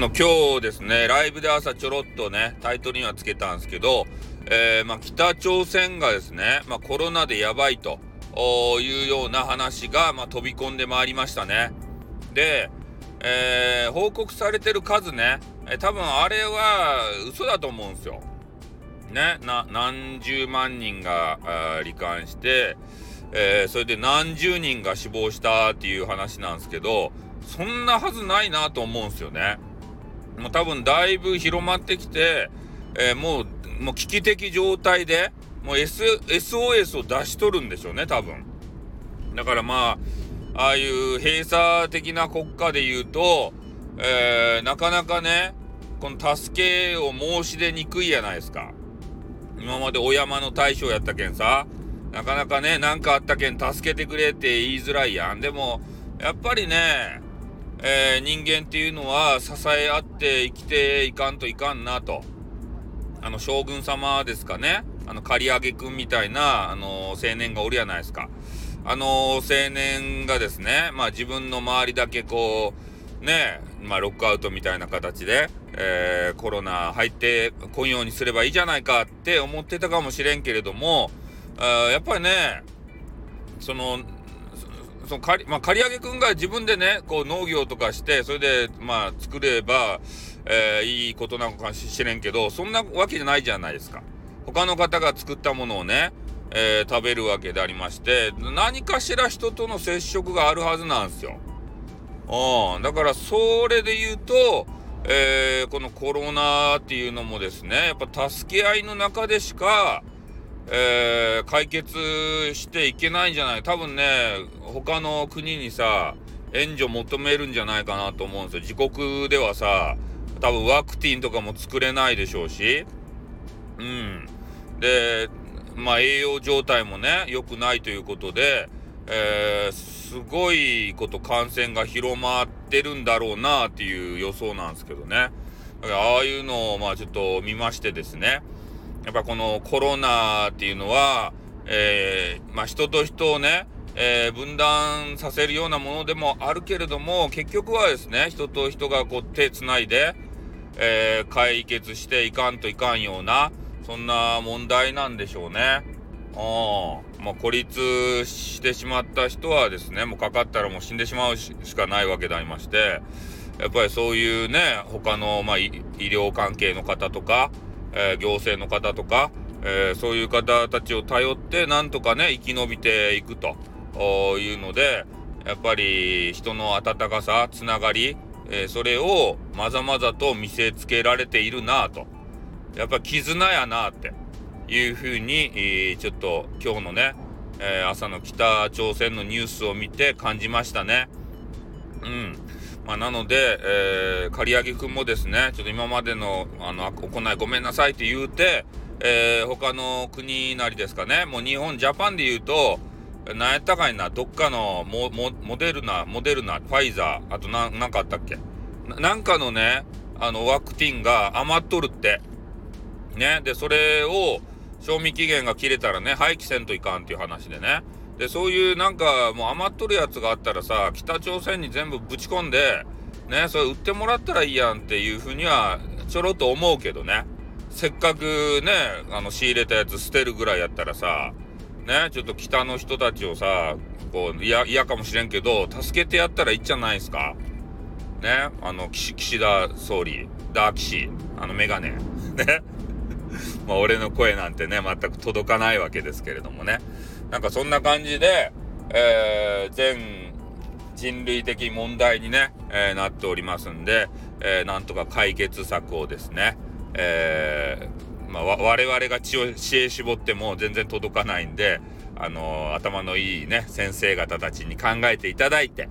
の今日ですねライブで朝ちょろっとねタイトルにはつけたんですけど、えー、まあ、北朝鮮がですね、まあ、コロナでやばいというような話が、まあ、飛び込んでまいりましたね。で、えー、報告されてる数ね、え多分あれは嘘だと思うんですよ。ね、な何十万人が罹患して、えー、それで何十人が死亡したっていう話なんですけどそんなはずないなと思うんですよね。もう多分だいぶ広まってきて、えー、もうもう危機的状態でもう、S、SOS を出しとるんでしょうね多分。だからまあああいう閉鎖的な国家で言うと、えー、なかなかねこの助けを申し出にくいやないですか。今までお山の大将やったけんさ、なかなかね、何かあったけん助けてくれって言いづらいやん。でも、やっぱりね、えー、人間っていうのは支え合って生きていかんといかんなと。あの、将軍様ですかね。あの、刈り上げくんみたいな、あの青年がおるやないですか。あの青年がですね、まあ自分の周りだけこう、ね、まあロックアウトみたいな形で、えー、コロナ入ってこんようにすればいいじゃないかって思ってたかもしれんけれども、あやっぱりね、その、その借り、まあ、借り上げくんが自分でね、こう農業とかして、それで、まあ、作れば、えー、いいことなのかもしれんけど、そんなわけじゃないじゃないですか。他の方が作ったものをね、えー、食べるわけでありまして、何かしら人との接触があるはずなんですよ。うん。だから、それで言うと、えー、このコロナっていうのもですね、やっぱ助け合いの中でしか、えー、解決していけないんじゃない？多分ね、他の国にさ、援助求めるんじゃないかなと思うんですよ。自国ではさ、多分ワクチンとかも作れないでしょうし、うん。で、まあ栄養状態もね、良くないということで、えー、すごいこと感染が広まってるんだろうなっていう予想なんですけどね。だからああいうのをまあちょっと見ましてですね、やっぱこのコロナっていうのは、えー、まあ、人と人をね、えー、分断させるようなものでもあるけれども、結局はですね、人と人がこう手つないで、えー、解決していかんといかんような、そんな問題なんでしょうね。うん。まあ、孤立してしまった人はですね、もうかかったらもう死んでしまうしかないわけでありまして、やっぱりそういうね、他の、まあ、医療関係の方とか、えー、行政の方とか、えー、そういう方たちを頼ってなんとかね生き延びていくというのでやっぱり人の温かさつながり、えー、それをまざまざと見せつけられているなとやっぱ絆やなっていうふうに、えー、ちょっと今日のね、え朝の北朝鮮のニュースを見て感じましたね。うんまあ、なので、えー、刈り上げ君もですね、ちょっと今までのあの行いごめんなさいって言うて、えー、他の国なりですかね、もう日本、ジャパンで言うと、なんやったかいな、どっかのモモデルナ、モデルナ、ファイザー、あとななんかあったっけ？なんかのね、あのワクチンが余っとるって。ね。で、それを、賞味期限が切れたらね、廃棄せんといかんっていう話でね。で、そういうなんかもう余っとるやつがあったらさ、北朝鮮に全部ぶち込んで、ね、それ売ってもらったらいいやんっていうふうにはちょろっと思うけどね。せっかくね、あの仕入れたやつ捨てるぐらいやったらさ、ね、ちょっと北の人たちをさ、こう、嫌かもしれんけど、助けてやったらいいじゃないですか。ね、あの、岸岸田総理、ダーキシあのメガネ。ね。まあ俺の声なんてね、全く届かないわけですけれどもね。なんかそんな感じで、えー、全人類的問題にね、えー、なっておりますんで、えー、なんとか解決策をですね、えー、まあ、我々が知を知恵絞っても全然届かないんで、あの頭のいいね、先生方たちに考えていただいて、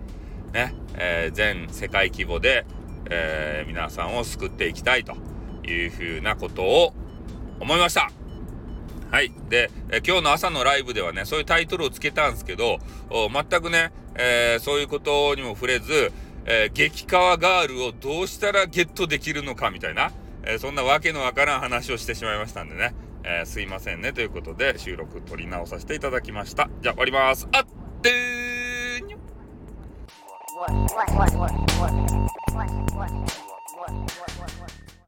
ね、え全世界規模で、え皆さんを救っていきたいというふうなことを思いました。はい。で、え今日の朝のライブではね、そういうタイトルをつけたんですけど、全くね、えー、そういうことにも触れず、えー、激川ガールをどうしたらゲットできるのかみたいな、えー、そんなわけのわからん話をしてしまいましたんでね、えすいませんねということで収録取り直させていただきました。じゃあ終わります。あってーにょ